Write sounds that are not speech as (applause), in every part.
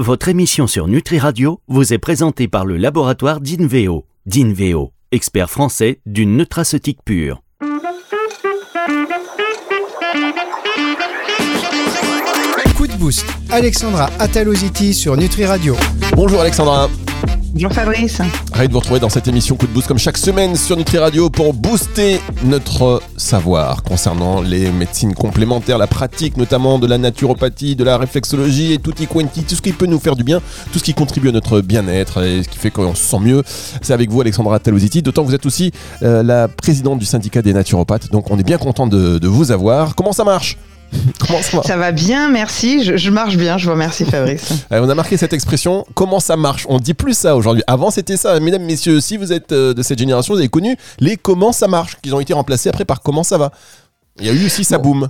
votre émission sur Nutri Radio vous est présentée par le laboratoire d'Inveo. D'Inveo, expert français d'une nutraceutique pure. Coup de boost. Alexandra Ataloziti sur Nutri Radio. Bonjour Alexandra. Bonjour Fabrice. Ravi de vous retrouver dans cette émission Coup de Boost comme chaque semaine sur Nutri Radio pour booster notre savoir concernant les médecines complémentaires, la pratique notamment de la naturopathie, de la réflexologie et tutti quanti, tout ce qui peut nous faire du bien, tout ce qui contribue à notre bien-être et ce qui fait qu'on se sent mieux. C'est avec vous Alexandra Talositi, d'autant que vous êtes aussi euh, la présidente du syndicat des naturopathes, donc on est bien content de, de vous avoir. Comment ça marche? Comment ça va Ça va bien, merci. Je, marche bien, je vous remercie Fabrice. (laughs) on a marqué cette expression, comment ça marche? On dit plus ça aujourd'hui. Avant c'était ça. Mesdames, messieurs, si vous êtes euh, de cette génération, vous avez connu les comment ça marche, qui ont été remplacés après par comment ça va. Il y a eu aussi ça boum.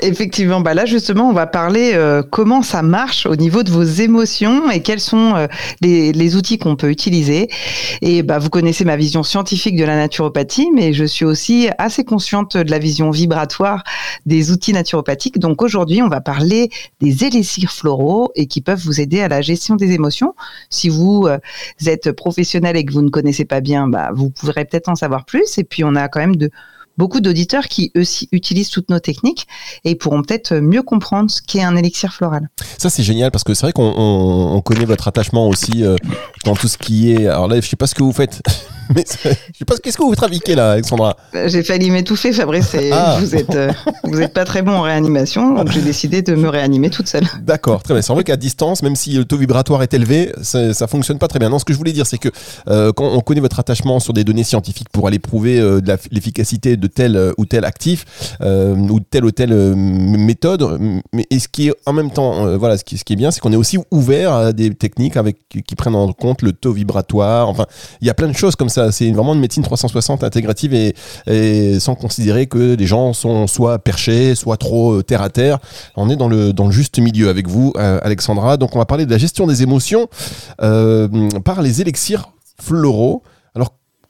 Effectivement, bah là justement, on va parler euh, comment ça marche au niveau de vos émotions et quels sont euh, les, outils qu'on peut utiliser. Et bah, vous connaissez ma vision scientifique de la naturopathie, mais je suis aussi assez consciente de la vision vibratoire des outils naturopathiques. Donc aujourd'hui, on va parler des élixirs floraux et qui peuvent vous aider à la gestion des émotions. Si vous euh, êtes professionnel et que vous ne connaissez pas bien, bah, vous pourrez peut-être en savoir plus. Et puis on a quand même de beaucoup d'auditeurs qui aussi utilisent toutes nos techniques et pourront peut-être mieux comprendre ce qu'est un élixir floral. Ça c'est génial parce que c'est vrai qu'on connaît votre attachement aussi euh, dans tout ce qui est. Alors là, je sais pas ce que vous faites. (laughs) Mais je sais pas, qu'est-ce que vous trafiquez là, Alexandra bah, J'ai failli m'étouffer, Fabrice. Ah. Vous êtes, euh, vous êtes pas très bon en réanimation, donc j'ai décidé de me réanimer toute seule. D'accord, très bien. C'est vrai qu'à distance, même si le taux vibratoire est élevé, ça, ça fonctionne pas très bien. Non, ce que je voulais dire, c'est que euh, quand on connaît votre attachement sur des données scientifiques pour aller prouver euh, l'efficacité de tel ou tel actif ou telle ou telle méthode, mais et ce qui est en même temps, voilà, ce qui, ce qui est bien, c'est qu'on est aussi ouvert à des techniques avec qui prennent en compte le taux vibratoire. Enfin, il y a plein de choses comme ça c'est vraiment une médecine 360 intégrative et, sans considérer que les gens sont soit perchés, soit trop euh, terre à terre. On est dans le, dans le juste milieu avec vous, euh, Alexandra. Donc on va parler de la gestion des émotions euh, par les élixirs floraux.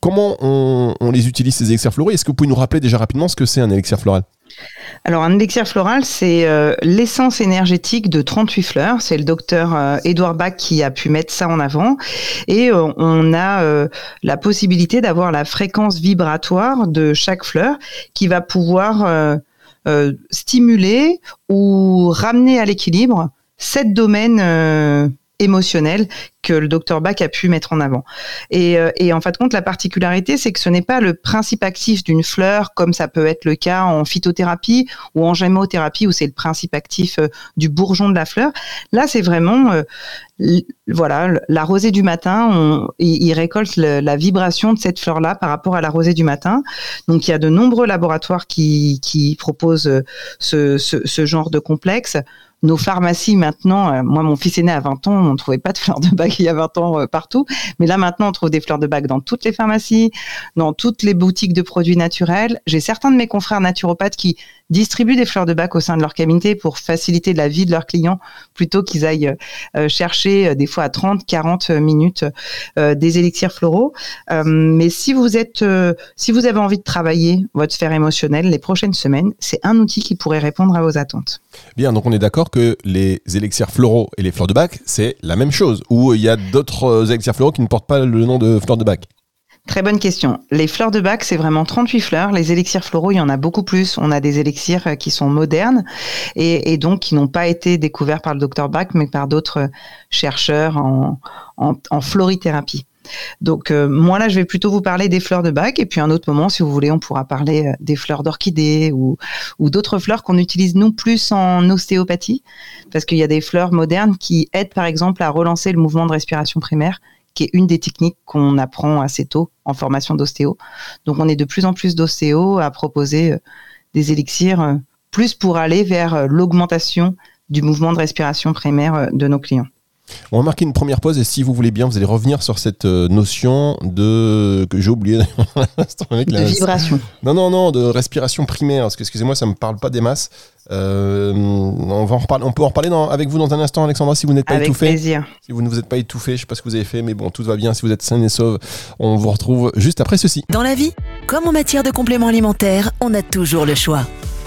Comment on, les utilise ces élixirs floraux? Est-ce que vous pouvez nous rappeler déjà rapidement ce que c'est un élixir floral? Alors, un élixir floral, c'est euh, l'essence énergétique de 38 fleurs. C'est le docteur euh, Edouard Bach qui a pu mettre ça en avant. Et euh, on a la possibilité d'avoir la fréquence vibratoire de chaque fleur qui va pouvoir stimuler ou ramener à l'équilibre sept domaines émotionnels que le docteur Bach a pu mettre en avant. Et, euh, et en fait, compte, la particularité, c'est que ce n'est pas le principe actif d'une fleur, comme ça peut être le cas en phytothérapie ou en gémothérapie, où c'est le principe actif euh, du bourgeon de la fleur. Là, c'est vraiment, euh, voilà, la rosée du matin, on, il, récolte la vibration de cette fleur-là par rapport à la rosée du matin. Donc, il y a de nombreux laboratoires qui, qui proposent ce, ce genre de complexe nos pharmacies maintenant, moi mon fils est né à 20 ans, on ne trouvait pas de (laughs) fleurs de bac il y a 20 ans euh, partout. Mais là, maintenant, on trouve des fleurs de bac dans toutes les pharmacies, dans toutes les boutiques de produits naturels. J'ai certains de mes confrères naturopathes qui distribuent des fleurs de bac au sein de leur cabinet pour faciliter la vie de leurs clients plutôt qu'ils aillent euh, chercher euh, des fois à 30, 40 minutes des élixirs floraux. mais si vous êtes, si vous avez envie de travailler votre sphère émotionnelle les prochaines semaines, c'est un outil qui pourrait répondre à vos attentes. Bien, donc on est d'accord que les élixirs floraux et les fleurs de bac, c'est la même chose. Ou il y a d'autres euh, élixirs floraux qui ne portent pas le nom de fleurs de bac Très bonne question. Les fleurs de bac, c'est vraiment 38 fleurs. Les élixirs floraux, il y en a beaucoup plus. On a des élixirs euh, qui sont modernes et, donc qui n'ont pas été découverts par le docteur Bach, mais par d'autres chercheurs en, en, florithérapie. Donc euh, moi là, je vais plutôt vous parler des fleurs de bac et puis un autre moment, si vous voulez, on pourra parler des fleurs d'orchidées ou, d'autres fleurs qu'on utilise nous plus en ostéopathie, parce qu'il y a des fleurs modernes qui aident par exemple à relancer le mouvement de respiration primaire qui est une des techniques qu'on apprend assez tôt en formation d'ostéo. Donc on est de plus en plus d'ostéo à proposer euh, des élixirs euh, plus pour aller vers euh, l'augmentation du mouvement de respiration primaire de nos clients. On va marquer une première pause et si vous voulez bien, vous allez revenir sur cette notion de que j'ai oublié (laughs) de vibration. Non non non, de respiration primaire. Parce que excusez-moi, ça me parle pas des masses. Euh, on, va en reparler, on peut en reparler avec vous dans un instant, Alexandra, si vous n'êtes pas avec étouffé. Plaisir. Si vous ne vous êtes pas étouffé, je ne sais pas ce que vous avez fait, mais bon, tout va bien. Si vous êtes sain et sauve, on vous retrouve juste après ceci. Dans la vie, comme en matière de compléments alimentaires, on a toujours le choix.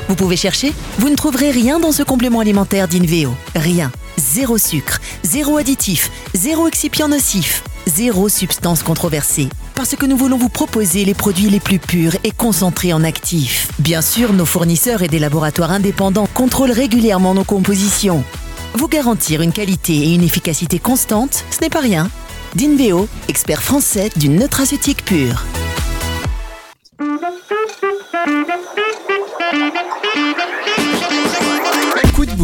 Vous pouvez chercher, vous ne trouverez rien dans ce complément alimentaire d'Inveo. Rien. Zéro sucre, zéro additif, zéro excipient nocif, zéro substance controversée. Parce que nous voulons vous proposer les produits les plus purs et concentrés en actifs. Bien sûr, nos fournisseurs et des laboratoires indépendants contrôlent régulièrement nos compositions. Vous garantir une qualité et une efficacité constante, ce n'est pas rien. Dinveo, expert français d'une nutraceutique pure.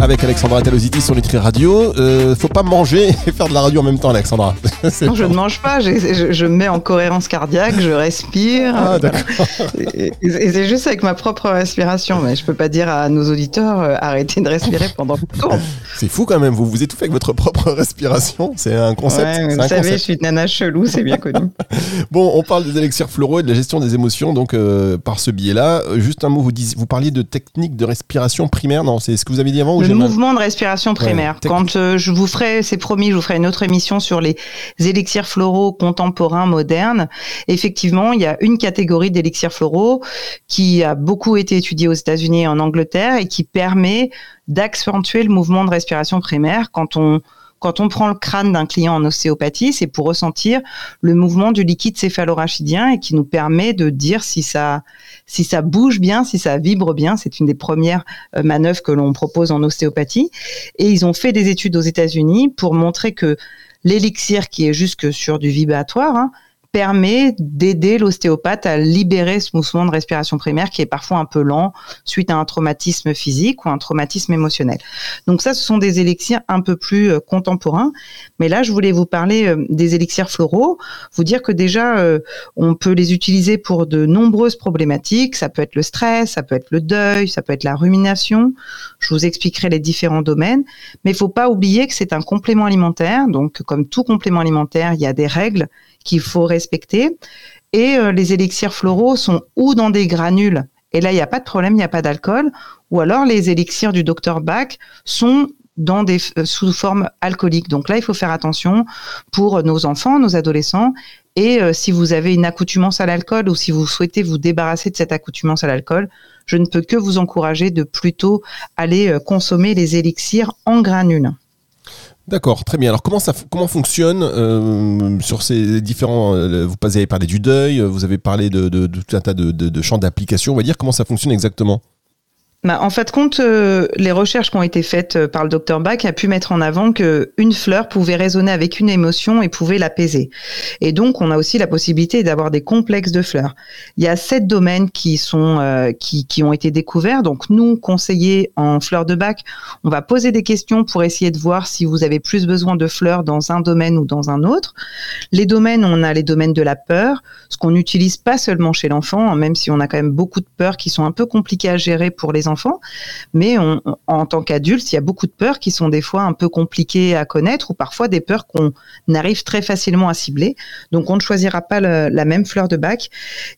Avec Alexandra Talositi sur Nutri Radio. Euh, faut pas manger et faire de la radio en même temps, Alexandra. (laughs) Non, je ne mange pas, je, je me mets en cohérence cardiaque, je respire. Ah, d'accord. et et c'est juste avec ma propre respiration, mais je peux pas dire à nos auditeurs euh, arrêtez de respirer pendant le tour. C'est fou quand même. Vous vous étouffez avec votre propre respiration. C'est un concept. Ouais, vous un savez, je suis une nana chelou, c'est bien connu. (laughs) Bon, on parle des élixirs floraux et de la gestion des émotions, donc euh, par ce biais-là. Euh, Juste un mot, vous, dis- vous parliez de technique de respiration primaire. Non, c'est ce que vous avez dit avant ou Le mouvement de respiration primaire. Quand euh, je vous ferai, c'est promis, je vous ferai une autre émission sur les élixirs floraux contemporains modernes. Effectivement, il y a une catégorie d'élixirs floraux qui a beaucoup été étudiée aux États-Unis et en Angleterre et qui permet d'accentuer le mouvement de respiration primaire quand on quand on prend le crâne d'un client en ostéopathie, c'est pour ressentir le mouvement du liquide céphalorachidien et qui nous permet de dire si ça, bouge bien, si ça vibre bien. C'est une des premières euh, manœuvres que l'on propose en ostéopathie. Et ils ont fait des études aux États-Unis pour montrer que l'élixir, qui est juste que sur du vibratoire, hein, permet d'aider l'ostéopathe à libérer ce mouvement de respiration primaire qui est parfois un peu lent suite à un traumatisme physique ou un traumatisme émotionnel. Donc ça, ce sont des élixirs un peu plus euh, contemporains. Mais là, je voulais vous parler euh, des élixirs floraux, vous dire que déjà, euh, on peut les utiliser pour de nombreuses problématiques. Ça peut être le stress, ça peut être le deuil, ça peut être la rumination. Je vous expliquerai les différents domaines. Mais il faut pas oublier que c'est un complément alimentaire. Donc, comme tout complément alimentaire, il y a des règles qu'il faut respecter. Et euh, les élixirs floraux sont ou dans des granules, et là, il n'y a pas de problème, il n'y a pas d'alcool, ou alors les élixirs du docteur Bach sont euh, sous forme alcoolique. Donc là, il faut faire attention pour nos enfants, nos adolescents. Et euh, si vous avez une accoutumance à l'alcool ou si vous souhaitez vous débarrasser de cette accoutumance à l'alcool, je ne peux que vous encourager de plutôt aller euh, consommer les élixirs en granules. D'accord, très bien. Alors comment ça, comment fonctionne euh, sur ces différents euh, Vous avez parlé du deuil, vous avez parlé de, tout un tas de, de- de champs d'application. On va dire comment ça fonctionne exactement? Bah, en fait, compte euh, les recherches qui ont été faites euh, par le docteur Bach a pu mettre en avant que une fleur pouvait résonner avec une émotion et pouvait l'apaiser. Et donc, on a aussi la possibilité d'avoir des complexes de fleurs. Il y a sept domaines qui sont euh, qui, qui ont été découverts. Donc, nous, conseillers en fleurs de Bach, on va poser des questions pour essayer de voir si vous avez plus besoin de fleurs dans un domaine ou dans un autre. Les domaines, on a les domaines de la peur, ce qu'on n'utilise pas seulement chez l'enfant, hein, même si on a quand même beaucoup de peurs qui sont un peu compliquées à gérer pour les enfants. Mais en tant qu'adulte, il y a beaucoup de peurs qui sont des fois un peu compliquées à connaître ou parfois des peurs qu'on arrive très facilement à cibler. Donc on ne choisira pas la même fleur de bac.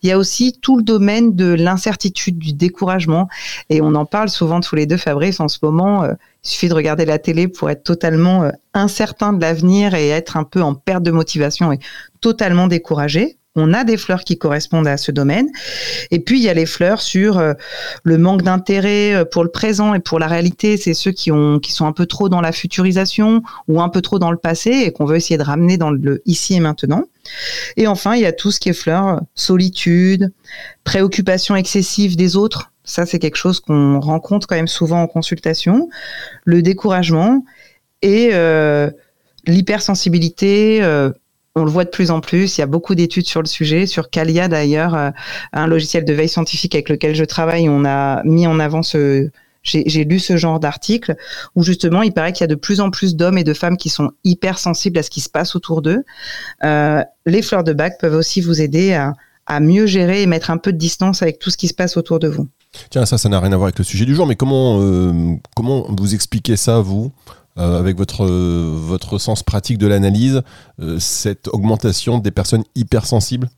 Il y a aussi tout le domaine de l'incertitude, du découragement. Et on en parle souvent tous les deux, Fabrice, en ce moment. euh, il suffit de regarder la télé pour être totalement euh, incertain de l'avenir et être un peu en perte de motivation et totalement découragé. On a des fleurs qui correspondent à ce domaine. Et puis, il y a les fleurs sur euh, le manque d'intérêt euh, pour le présent et pour la réalité. C'est ceux qui, ont, qui sont un peu trop dans la futurisation ou un peu trop dans le passé et qu'on veut essayer de ramener dans le ici et maintenant. Et enfin, il y a tout ce qui est fleurs, solitude, préoccupation excessive des autres. Ça, c'est quelque chose qu'on rencontre quand même souvent en consultation. Le découragement et euh, l'hypersensibilité. On le voit de plus en plus. Il y a beaucoup d'études sur le sujet. Sur Calia, d'ailleurs, euh, un logiciel de veille scientifique avec lequel je travaille, on a mis en avant ce. J'ai lu ce genre d'article où justement il paraît qu'il y a de plus en plus d'hommes et de femmes qui sont hypersensibles à ce qui se passe autour d'eux. Euh, les fleurs de bac peuvent aussi vous aider à, à mieux gérer et mettre un peu de distance avec tout ce qui se passe autour de vous. Tiens, ça, ça n'a rien à voir avec le sujet du jour, mais comment, euh, comment vous expliquez ça, vous, euh, avec votre, euh, votre sens pratique de l'analyse, euh, cette augmentation des personnes hypersensibles?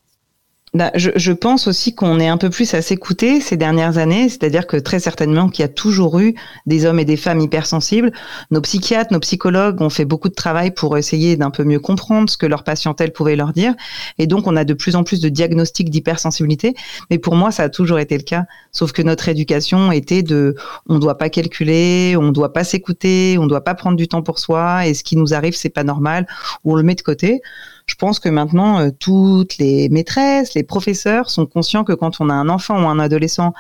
Bah, je, je, pense aussi qu'on est un peu plus à s'écouter ces dernières années, c'est-à-dire que très certainement qu'il y a toujours eu des hommes et des femmes hypersensibles. Nos psychiatres, nos psychologues ont fait beaucoup de travail pour essayer d'un peu mieux comprendre ce que leur patientèle pouvait leur dire, et donc on a de plus en plus de diagnostics d'hypersensibilité. Mais pour moi, ça a toujours été le cas, sauf que notre éducation était de, on ne doit pas calculer, on ne doit pas s'écouter, on ne doit pas prendre du temps pour soi, et ce qui nous arrive, c'est pas normal, ou on le met de côté. Je pense que maintenant, euh, toutes les maîtresses, les professeurs sont conscients que quand on a un enfant ou un adolescent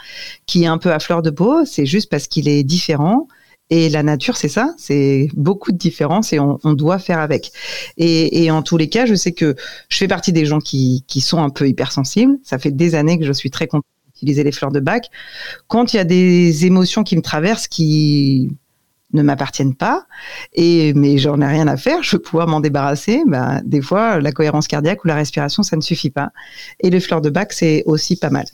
qui est un peu à fleur de peau, c'est juste parce qu'il est différent. Et la nature, c'est ça, c'est beaucoup de différences et on, doit faire avec. Et, et, en tous les cas, je sais que je fais partie des gens qui, qui sont un peu hypersensibles. Ça fait des années que je suis très contente d'utiliser les fleurs de bac. Quand il y a des émotions qui me traversent, qui ne m'appartiennent pas, et mais j'en ai rien à faire, je veux pouvoir m'en débarrasser. Ben, des fois, la cohérence cardiaque ou la respiration, ça ne suffit pas. Et les fleurs de bac, c'est aussi pas mal.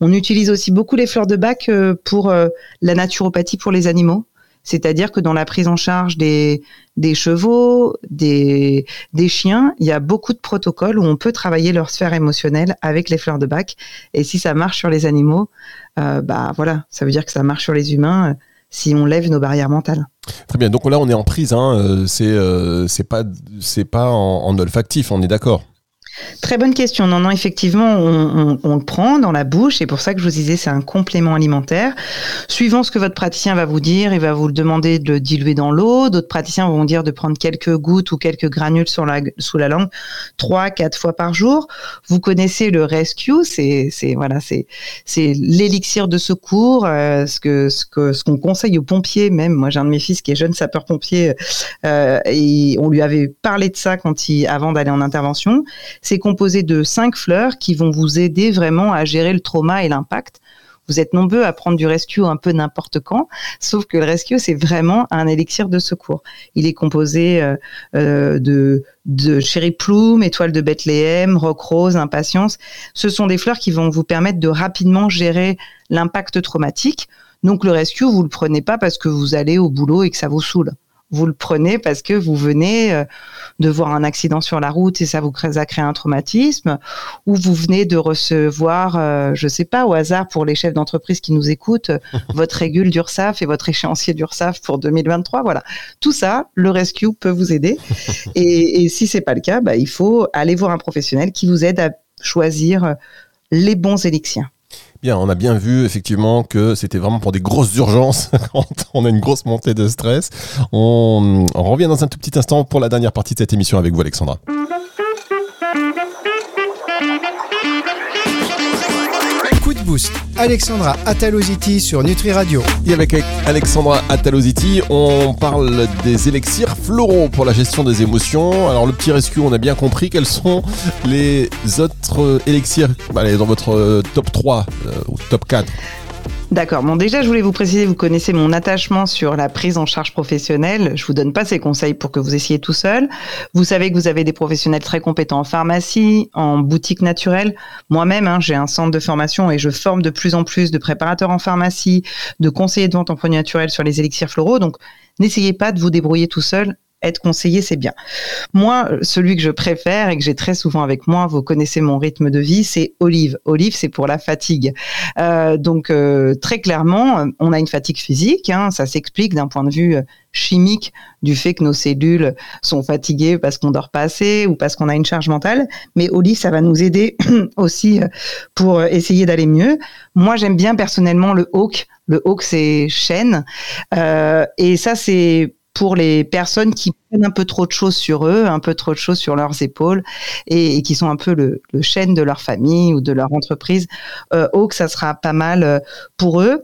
On utilise aussi beaucoup les fleurs de bac euh, pour euh, la naturopathie pour les animaux. C'est-à-dire que dans la prise en charge des, des chevaux, des, des chiens, il y a beaucoup de protocoles où on peut travailler leur sphère émotionnelle avec les fleurs de bac. Et si ça marche sur les animaux, euh, bah voilà, ça veut dire que ça marche sur les humains si on lève nos barrières mentales. Très bien. Donc là, on est en prise. Hein. Euh, c'est euh, c'est pas en olfactif. On est d'accord. Très bonne question. Non, non, effectivement, on, le prend dans la bouche. C'est pour ça que je vous disais, c'est un complément alimentaire. Suivant ce que votre praticien va vous dire, il va vous le demander de le diluer dans l'eau. D'autres praticiens vont dire de prendre quelques gouttes ou quelques granules sous la langue, trois, quatre fois par jour. Vous connaissez le rescue, c'est, voilà, c'est, l'élixir de secours, euh, ce que, ce qu'on conseille aux pompiers même. Moi, j'ai un de mes fils qui est jeune sapeur-pompier, euh, et on lui avait parlé de ça quand il, avant d'aller en intervention c'est composé de cinq fleurs qui vont vous aider vraiment à gérer le trauma et l'impact. Vous êtes nombreux à prendre du rescue un peu n'importe quand, sauf que le rescue, c'est vraiment un élixir de secours. Il est composé euh, euh, de, de cherry plume, étoile de Bethléem, rock rose, impatience. Ce sont des fleurs qui vont vous permettre de rapidement gérer l'impact traumatique. Donc le rescue, vous le prenez pas parce que vous allez au boulot et que ça vous saoule vous le prenez parce que vous venez euh, de voir un accident sur la route et ça vous a créé un traumatisme, ou vous venez de recevoir, euh, je sais pas, au hasard pour les chefs d'entreprise qui nous écoutent, (laughs) votre régule d'URSAF et votre échéancier d'URSAF pour 2023. Voilà, tout ça, le rescue peut vous aider. (laughs) Et, et si c'est pas le cas, bah, il faut aller voir un professionnel qui vous aide à choisir les bons élixirs. Bien, on a bien vu effectivement que c'était vraiment pour des grosses urgences (laughs) quand on a une grosse montée de stress. On, revient dans un tout petit instant pour la dernière partie de cette émission avec vous, Alexandra. Coup de boost. Alexandra Ataloziti sur Nutri Radio. Et avec Alexandra Ataloziti, on parle des élixirs floraux pour la gestion des émotions. Alors le petit rescue, on a bien compris quels sont les autres élixirs allez, dans votre top 3 euh, ou top 4 D'accord. Bon, déjà, je voulais vous préciser, vous connaissez mon attachement sur la prise en charge professionnelle. Je vous donne pas ces conseils pour que vous essayiez tout seul. Vous savez que vous avez des professionnels très compétents en pharmacie, en boutique naturelle. Moi-même, hein, j'ai un centre de formation et je forme de plus en plus de préparateurs en pharmacie, de conseillers de vente en produits naturels sur les élixirs floraux. Donc, n'essayez pas de vous débrouiller tout seul être conseillé, c'est bien. Moi, celui que je préfère et que j'ai très souvent avec moi, vous connaissez mon rythme de vie, c'est Olive. Olive, c'est pour la fatigue. Euh, donc, euh, très clairement, on a une fatigue physique. Hein, ça s'explique d'un point de vue chimique du fait que nos cellules sont fatiguées parce qu'on dort pas assez ou parce qu'on a une charge mentale. Mais Olive, ça va nous aider (clears throat) aussi pour essayer d'aller mieux. Moi, j'aime bien personnellement le hawk. Le hawk, c'est chêne. Euh, et ça, c'est pour les personnes qui prennent un peu trop de choses sur eux, un peu trop de choses sur leurs épaules et, qui sont un peu le, chêne de leur famille ou de leur entreprise. Euh, Oak, ça sera pas mal euh, pour eux.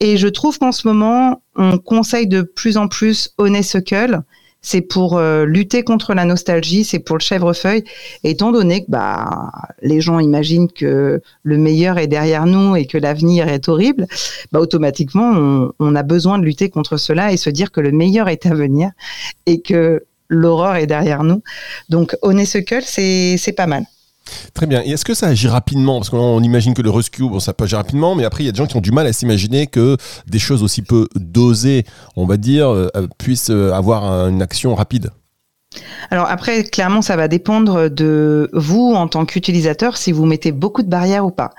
Et je trouve qu'en ce moment, on conseille de plus en plus Honeysuckle c'est pour euh, lutter contre la nostalgie, c'est pour le chèvrefeuille. Étant donné que bah, les gens imaginent que le meilleur est derrière nous et que l'avenir est horrible, bah, automatiquement, on, a besoin de lutter contre cela et se dire que le meilleur est à venir et que l'aurore est derrière nous. Donc, Honeysuckle, c'est pas mal. Très bien. Et est-ce que ça agit rapidement? Parce qu'on imagine que le rescue, bon, ça peut agir rapidement, mais après, il y a des gens qui ont du mal à s'imaginer que des choses aussi peu dosées, on va dire, euh, puissent avoir une action rapide. Alors après, clairement, ça va dépendre de vous en tant qu'utilisateur, si vous mettez beaucoup de barrières ou pas.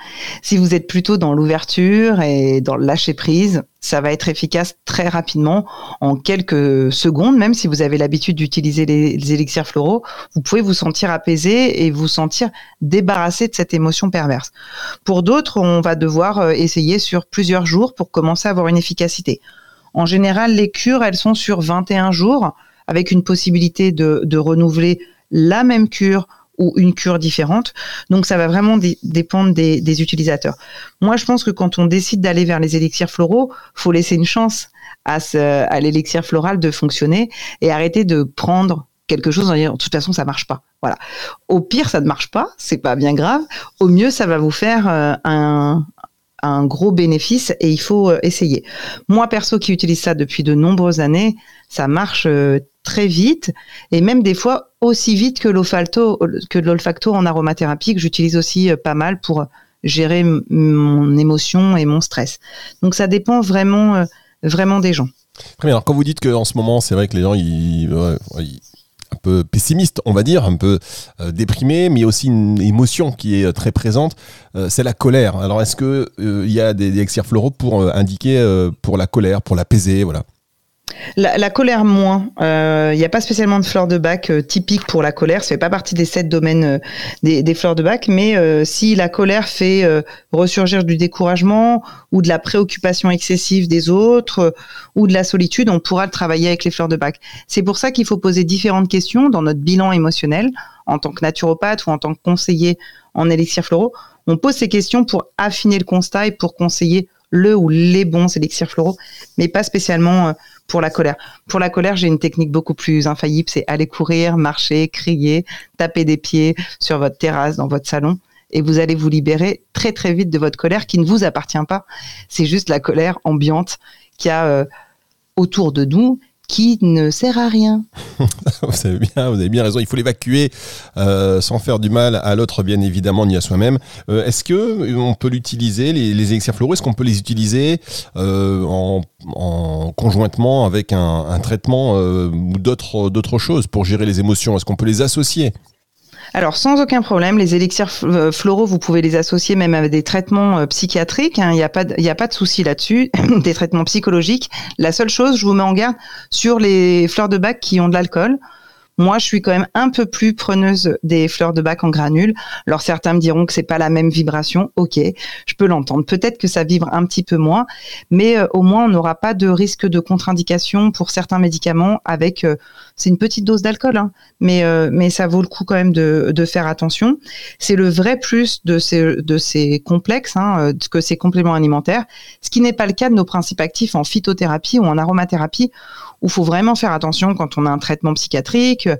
Si vous êtes plutôt dans l'ouverture et dans le lâcher prise, ça va être efficace très rapidement, en quelques secondes, même si vous avez l'habitude d'utiliser les, élixirs floraux, vous pouvez vous sentir apaisé et vous sentir débarrassé de cette émotion perverse. Pour d'autres, on va devoir euh, essayer sur plusieurs jours pour commencer à avoir une efficacité. En général, les cures, elles sont sur 21 jours avec une possibilité de, renouveler la même cure ou une cure différente. Donc ça va vraiment dépendre des, utilisateurs. Moi, je pense que quand on décide d'aller vers les élixirs floraux, faut laisser une chance à, ce, à l'élixir floral de fonctionner et arrêter de prendre quelque chose en disant de toute façon ça marche pas. Voilà. Au pire ça ne marche pas, c'est pas bien grave. Au mieux ça va vous faire euh, un, un gros bénéfice et il faut euh, essayer. Moi perso qui utilise ça depuis de nombreuses années, ça marche euh, très vite et même des fois aussi vite que l'olfacto que l'olfacto en aromathérapie que j'utilise aussi euh, pas mal pour gérer mon émotion et mon stress. Donc ça dépend vraiment vraiment des gens. Très bien. Alors quand vous dites qu'en ce moment, c'est vrai que les gens ils, un peu pessimiste, on va dire, un peu euh, déprimé, mais aussi une émotion qui est euh, très présente, euh, c'est la colère. Alors est-ce qu'il il y a des, des floraux pour indiquer pour la colère, pour l'apaiser, voilà? La, colère moins. Il euh, n'y a pas spécialement de fleurs de bac euh, typiques pour la colère. Ça fait pas partie des sept domaines euh, des, fleurs de bac. Mais si la colère fait ressurgir du découragement ou de la préoccupation excessive des autres ou de la solitude, on pourra le travailler avec les fleurs de bac. C'est pour ça qu'il faut poser différentes questions dans notre bilan émotionnel en tant que naturopathe ou en tant que conseiller en élixir floraux. On pose ces questions pour affiner le constat et pour conseiller le ou les bons élixirs floraux, mais pas spécialement pour la colère. Pour la colère, j'ai une technique beaucoup plus infaillible, c'est aller courir, marcher, crier, taper des pieds sur votre terrasse, dans votre salon, et vous allez vous libérer très très vite de votre colère qui ne vous appartient pas. C'est juste la colère ambiante qui a euh, autour de nous qui ne sert à rien. (laughs) vous, avez bien, vous avez bien raison. Il faut l'évacuer euh, sans faire du mal à l'autre, bien évidemment, ni à soi-même. Euh, est-ce que euh, on peut l'utiliser, les, les élixirs floraux Est-ce qu'on peut les utiliser en, conjointement avec un, traitement ou d'autres choses pour gérer les émotions? Est-ce qu'on peut les associer? Alors sans aucun problème, les élixirs euh, floraux, vous pouvez les associer même avec des traitements euh, psychiatriques. Hein. Il n'y a pas de, il a pas de souci là-dessus. (laughs) des traitements psychologiques. La seule chose, je vous mets en garde sur les fleurs de bac qui ont de l'alcool. Moi, je suis quand même un peu plus preneuse des fleurs de bac en granules. Alors certains me diront que c'est pas la même vibration. Ok, je peux l'entendre. Peut-être que ça vibre un petit peu moins, mais euh, au moins on n'aura pas de risque de contre-indication pour certains médicaments avec. Euh, c'est une petite dose d'alcool, hein, mais euh, mais ça vaut le coup quand même de, de faire attention. C'est le vrai plus de ces de ces complexes hein, que ces compléments alimentaires, ce qui n'est pas le cas de nos principes actifs en phytothérapie ou en aromathérapie où faut vraiment faire attention quand on a un traitement psychiatrique, euh,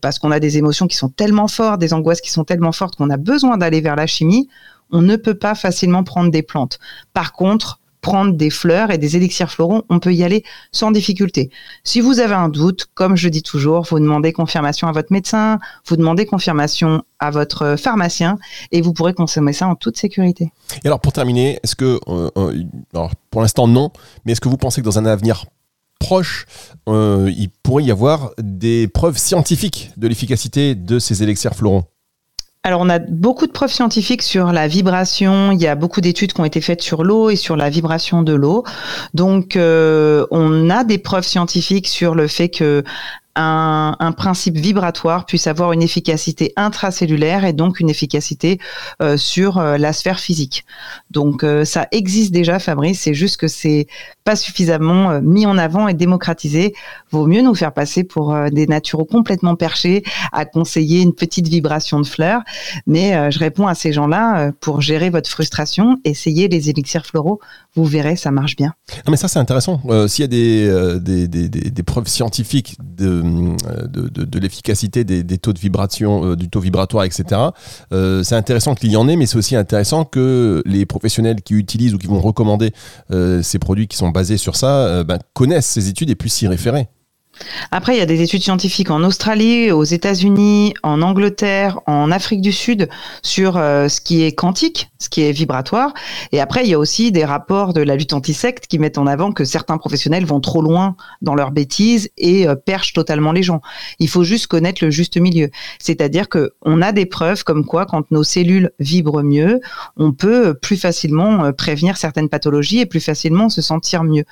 parce qu'on a des émotions qui sont tellement fortes, des angoisses qui sont tellement fortes qu'on a besoin d'aller vers la chimie. On ne peut pas facilement prendre des plantes. Par contre, prendre des fleurs et des élixirs floraux, on peut y aller sans difficulté. Si vous avez un doute, comme je dis toujours, vous demandez confirmation à votre médecin, vous demandez confirmation à votre pharmacien et vous pourrez consommer ça en toute sécurité. Et alors pour terminer, est-ce que, euh, euh, alors pour l'instant non, mais est-ce que vous pensez que dans un avenir proche, euh, il pourrait y avoir des preuves scientifiques de l'efficacité de ces élixirs floraux alors, on a beaucoup de preuves scientifiques sur la vibration. Il y a beaucoup d'études qui ont été faites sur l'eau et sur la vibration de l'eau. Donc, euh, on a des preuves scientifiques sur le fait que un, principe vibratoire puisse avoir une efficacité intracellulaire et donc une efficacité euh, sur euh, la sphère physique. Donc euh, ça existe déjà, Fabrice, c'est juste que c'est pas suffisamment mis en avant et démocratisé. Vaut mieux nous faire passer pour des naturaux complètement perchés à conseiller une petite vibration de fleurs. Mais je réponds à ces gens-là pour gérer votre frustration, essayez les élixirs floraux vous verrez, ça marche bien. mais ça, c'est intéressant. S'il y a des, des, des, des, preuves scientifiques de, euh, de, l'efficacité des, taux de vibration, du taux vibratoire, etc., c'est intéressant qu'il y en ait, mais c'est aussi intéressant que les professionnels qui utilisent ou qui vont recommander ces produits qui sont basés sur ça ben, connaissent ces études et puissent s'y référer. Après, il y a des études scientifiques en Australie, aux États-Unis, en Angleterre, en Afrique du Sud sur euh, ce qui est quantique, ce qui est vibratoire. Et après, il y a aussi des rapports de la lutte anti-secte qui mettent en avant que certains professionnels vont trop loin dans leurs bêtises et euh, perchent totalement les gens. Il faut juste connaître le juste milieu. C'est-à-dire que on a des preuves comme quoi, quand nos cellules vibrent mieux, on peut plus facilement euh, prévenir certaines pathologies et plus facilement se sentir mieux.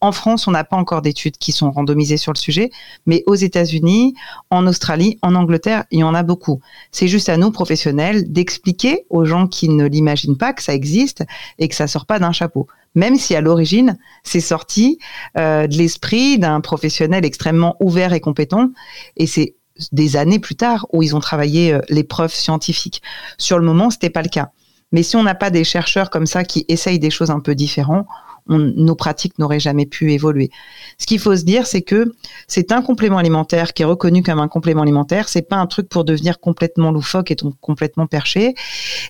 En France, on n'a pas encore d'études qui sont randomisées sur le sujet, mais aux États-Unis, en Australie, en Angleterre, il y en a beaucoup. C'est juste à nous, professionnels, d'expliquer aux gens qui ne l'imaginent pas que ça existe et que ça sort pas d'un chapeau. Même si à l'origine, c'est sorti euh, de l'esprit d'un professionnel extrêmement ouvert et compétent, et c'est des années plus tard où ils ont travaillé euh, les preuves scientifiques. Sur le moment, c'était pas le cas. Mais si on n'a pas des chercheurs comme ça qui essayent des choses un peu différentes, nos pratiques n'auraient jamais pu évoluer. Ce qu'il faut se dire, c'est que c'est un complément alimentaire qui est reconnu comme un complément alimentaire. C'est pas un truc pour devenir complètement loufoque et complètement perché.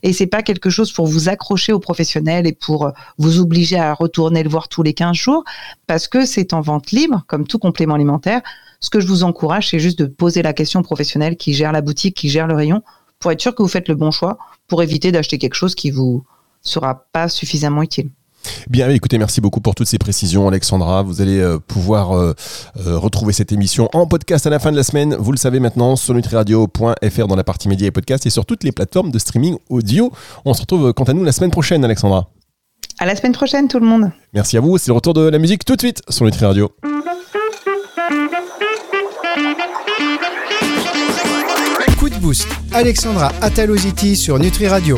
Et c'est pas quelque chose pour vous accrocher aux professionnels et pour vous obliger à retourner le voir tous les 15 jours parce que c'est en vente libre, comme tout complément alimentaire. Ce que je vous encourage, c'est juste de poser la question professionnelle qui gère la boutique, qui gère le rayon, pour être sûr que vous faites le bon choix, pour éviter d'acheter quelque chose qui vous sera pas suffisamment utile. Bien, écoutez, merci beaucoup pour toutes ces précisions, Alexandra. Vous allez euh, pouvoir euh, euh, retrouver cette émission en podcast à la fin de la semaine. Vous le savez maintenant sur nutriradio.fr dans la partie médias et podcasts et sur toutes les plateformes de streaming audio. On se retrouve quant à nous la semaine prochaine, Alexandra. À la semaine prochaine, tout le monde. Merci à vous. C'est le retour de la musique tout de suite sur Nutri Radio. Coup de boost. Alexandra Ataloziti sur Nutri Radio.